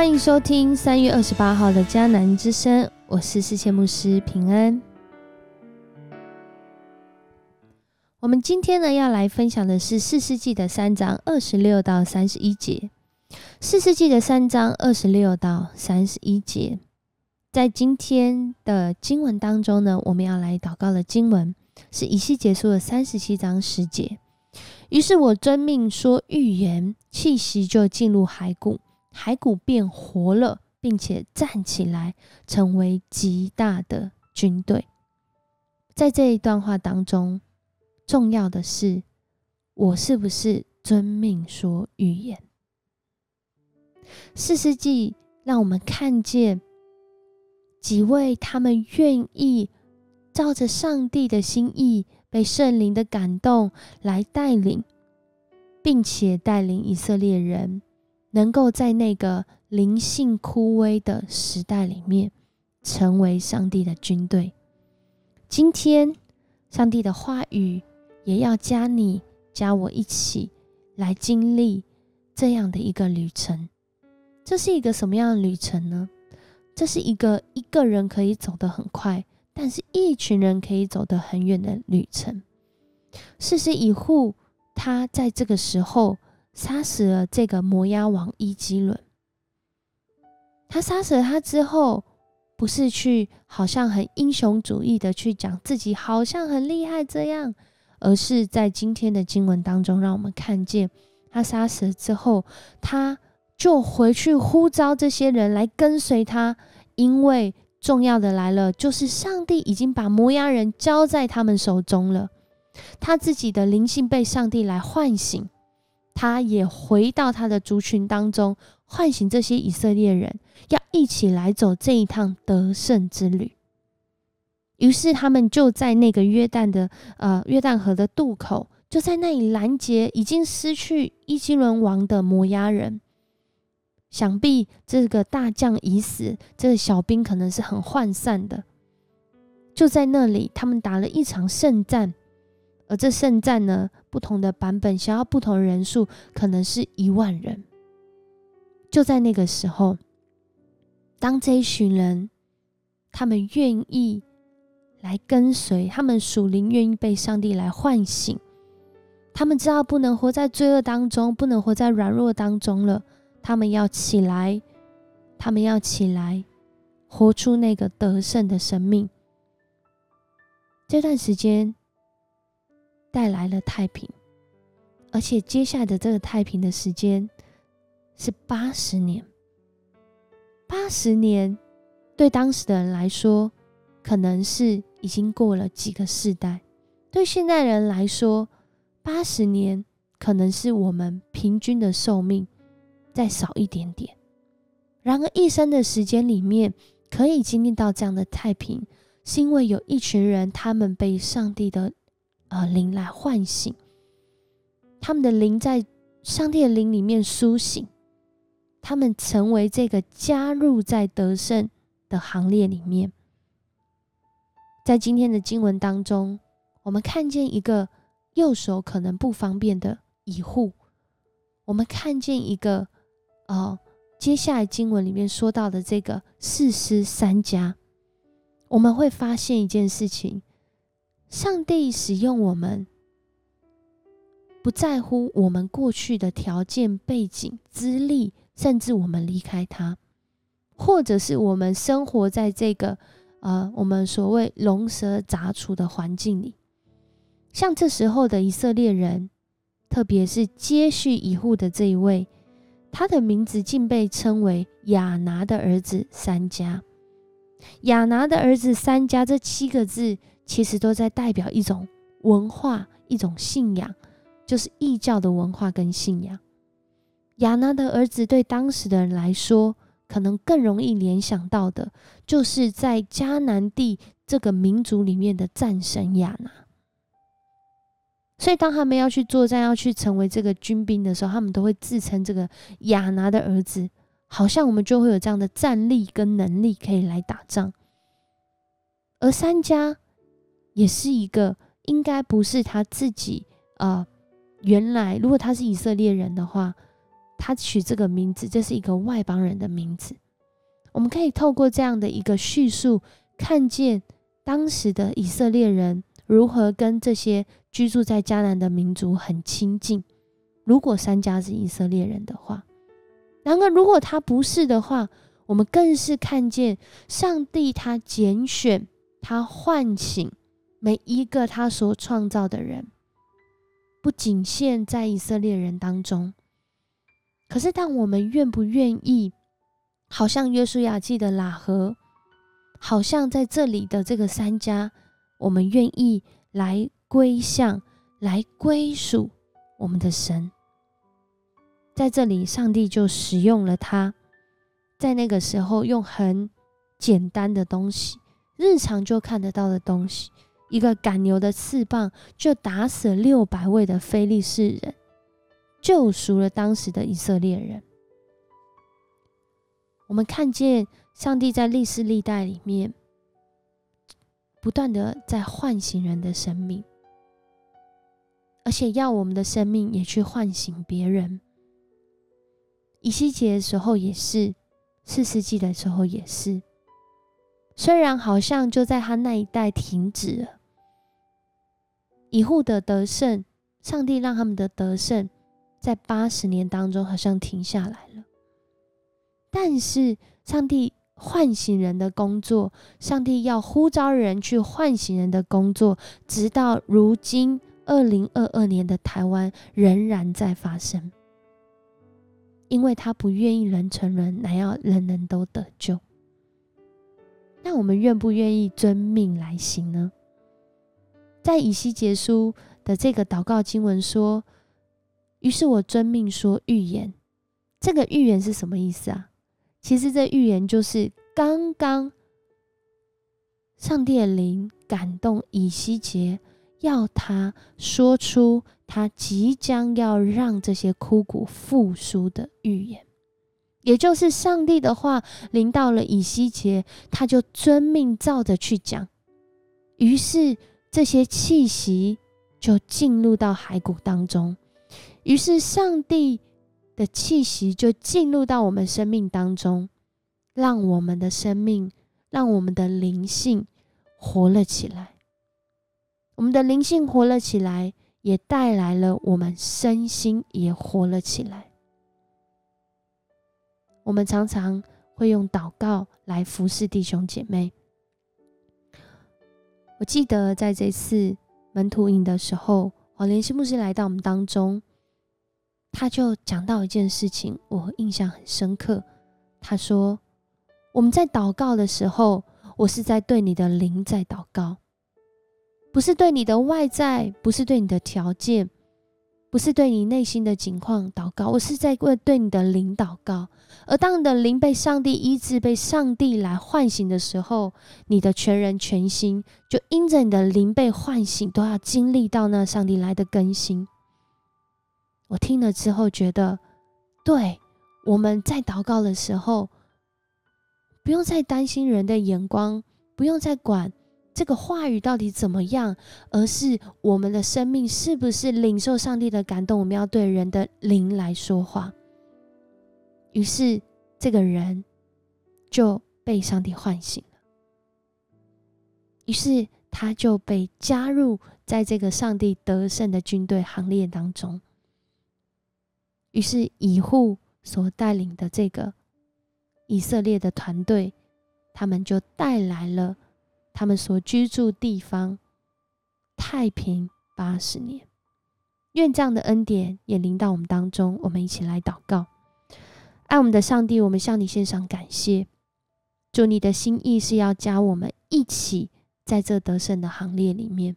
欢迎收听三月二十八号的迦南之声，我是世界牧师平安。我们今天呢要来分享的是四世纪的三章二十六到三十一节。四世纪的三章二十六到三十一节，在今天的经文当中呢，我们要来祷告的经文是一系结束的三十七章十节。于是我遵命说预言，气息就进入骸骨。骸骨变活了，并且站起来，成为极大的军队。在这一段话当中，重要的是我是不是遵命说预言？四世纪让我们看见几位他们愿意照着上帝的心意，被圣灵的感动来带领，并且带领以色列人。能够在那个灵性枯萎的时代里面，成为上帝的军队。今天，上帝的话语也要加你、加我一起来经历这样的一个旅程。这是一个什么样的旅程呢？这是一个一个人可以走得很快，但是一群人可以走得很远的旅程。事实以后，他在这个时候。杀死了这个摩押王伊基伦。他杀死了他之后，不是去好像很英雄主义的去讲自己好像很厉害这样，而是在今天的经文当中，让我们看见他杀死了之后，他就回去呼召这些人来跟随他，因为重要的来了，就是上帝已经把摩押人交在他们手中了，他自己的灵性被上帝来唤醒。他也回到他的族群当中，唤醒这些以色列人，要一起来走这一趟得胜之旅。于是他们就在那个约旦的呃约旦河的渡口，就在那里拦截已经失去伊基伦王的摩押人。想必这个大将已死，这个小兵可能是很涣散的。就在那里，他们打了一场胜战。而这圣战呢，不同的版本，想要不同的人数，可能是一万人。就在那个时候，当这一群人，他们愿意来跟随，他们属灵愿意被上帝来唤醒，他们知道不能活在罪恶当中，不能活在软弱当中了，他们要起来，他们要起来，活出那个得胜的生命。这段时间。带来了太平，而且接下来的这个太平的时间是八十年。八十年对当时的人来说，可能是已经过了几个世代；对现代人来说，八十年可能是我们平均的寿命再少一点点。然而，一生的时间里面可以经历到这样的太平，是因为有一群人，他们被上帝的。呃，灵来唤醒他们的灵，在上帝的灵里面苏醒，他们成为这个加入在得胜的行列里面。在今天的经文当中，我们看见一个右手可能不方便的乙户，我们看见一个呃，接下来经文里面说到的这个四师三家，我们会发现一件事情。上帝使用我们，不在乎我们过去的条件、背景、资历，甚至我们离开他，或者是我们生活在这个呃我们所谓龙蛇杂处的环境里。像这时候的以色列人，特别是接续以户的这一位，他的名字竟被称为亚拿的儿子三家。亚拿的儿子三家这七个字。其实都在代表一种文化、一种信仰，就是异教的文化跟信仰。亚拿的儿子对当时的人来说，可能更容易联想到的，就是在迦南地这个民族里面的战神亚拿。所以，当他们要去作战、要去成为这个军兵的时候，他们都会自称这个亚拿的儿子，好像我们就会有这样的战力跟能力可以来打仗。而三家。也是一个应该不是他自己啊，原来如果他是以色列人的话，他取这个名字，这是一个外邦人的名字。我们可以透过这样的一个叙述，看见当时的以色列人如何跟这些居住在迦南的民族很亲近。如果三家是以色列人的话，然而如果他不是的话，我们更是看见上帝他拣选、他唤醒每一个他所创造的人，不仅限在以色列人当中。可是，当我们愿不愿意，好像约书亚记的喇合，好像在这里的这个三家，我们愿意来归向、来归属我们的神。在这里，上帝就使用了他，在那个时候用很简单的东西，日常就看得到的东西，一个赶牛的翅膀，就打死六百位的非利士人。救赎了当时的以色列人。我们看见上帝在历史历代里面不断的在唤醒人的生命，而且要我们的生命也去唤醒别人。以西结的时候也是，四世纪的时候也是。虽然好像就在他那一代停止了，以户的得胜，上帝让他们的得胜。在八十年当中，好像停下来了。但是，上帝唤醒人的工作，上帝要呼召人去唤醒人的工作，直到如今二零二二年的台湾仍然在发生。因为他不愿意人成人，乃要人人都得救。那我们愿不愿意遵命来行呢？在以西结书的这个祷告经文说。于是我遵命说预言，这个预言是什么意思啊？其实这预言就是刚刚上帝的灵感动以西结，要他说出他即将要让这些枯骨复苏的预言，也就是上帝的话临到了以西结，他就遵命照着去讲，于是这些气息就进入到骸骨当中。于是，上帝的气息就进入到我们生命当中，让我们的生命，让我们的灵性活了起来。我们的灵性活了起来，也带来了我们身心也活了起来。我们常常会用祷告来服侍弟兄姐妹。我记得在这次门徒营的时候，哦，联系牧师来到我们当中。他就讲到一件事情，我印象很深刻。他说：“我们在祷告的时候，我是在对你的灵在祷告，不是对你的外在，不是对你的条件，不是对你内心的情况祷告。我是在为对你的灵祷告。而当你的灵被上帝医治、被上帝来唤醒的时候，你的全人全心就因着你的灵被唤醒，都要经历到那上帝来的更新。”我听了之后觉得，对，我们在祷告的时候，不用再担心人的眼光，不用再管这个话语到底怎么样，而是我们的生命是不是领受上帝的感动，我们要对人的灵来说话。于是这个人就被上帝唤醒了，于是他就被加入在这个上帝得胜的军队行列当中。于是，以户所带领的这个以色列的团队，他们就带来了他们所居住地方太平八十年。愿这样的恩典也临到我们当中。我们一起来祷告，爱我们的上帝，我们向你献上感谢。主，你的心意是要加我们一起在这得胜的行列里面。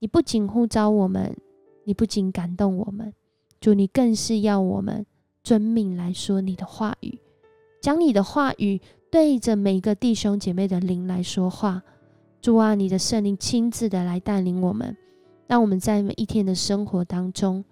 你不仅呼召我们，你不仅感动我们。主，你更是要我们遵命来说你的话语，将你的话语对着每个弟兄姐妹的灵来说话。主啊，你的圣灵亲自的来带领我们，让我们在每一天的生活当中，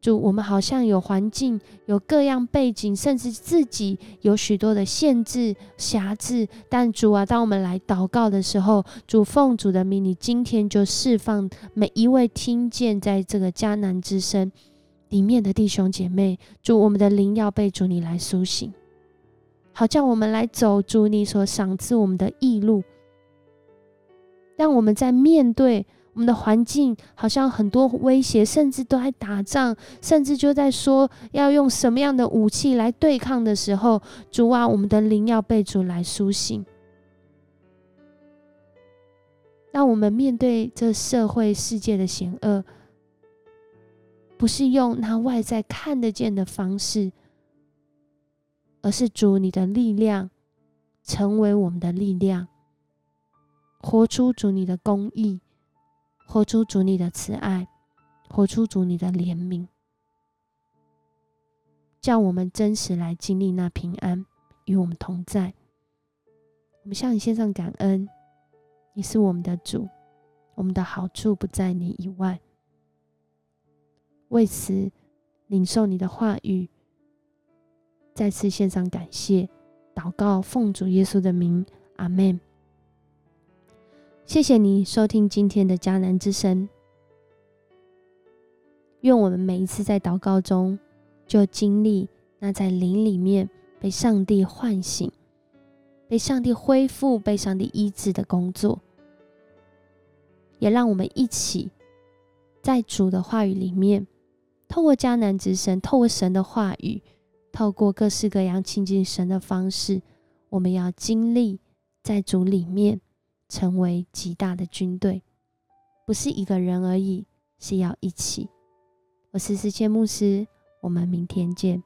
主，我们好像有环境、有各样背景，甚至自己有许多的限制、辖制。但主啊，当我们来祷告的时候，主奉主的名，你今天就释放每一位听见在这个迦南之声。里面的弟兄姐妹，主，我们的灵要被主你来苏醒，好叫我们来走主你所赏赐我们的义路，让我们在面对我们的环境，好像很多威胁，甚至都在打仗，甚至就在说要用什么样的武器来对抗的时候，主啊，我们的灵要被主来苏醒，让我们面对这社会世界的险恶。不是用那外在看得见的方式，而是主你的力量成为我们的力量，活出主你的公义，活出主你的慈爱，活出主你的怜悯，叫我们真实来经历那平安与我们同在。我们向你献上感恩，你是我们的主，我们的好处不在你以外。为此，领受你的话语，再次献上感谢，祷告奉主耶稣的名，阿门。谢谢你收听今天的迦南之声。愿我们每一次在祷告中，就经历那在灵里面被上帝唤醒、被上帝恢复、被上帝医治的工作，也让我们一起在主的话语里面。透过迦南之神，透过神的话语，透过各式各样亲近神的方式，我们要经历在主里面成为极大的军队，不是一个人而已，是要一起。我是思谦牧师，我们明天见。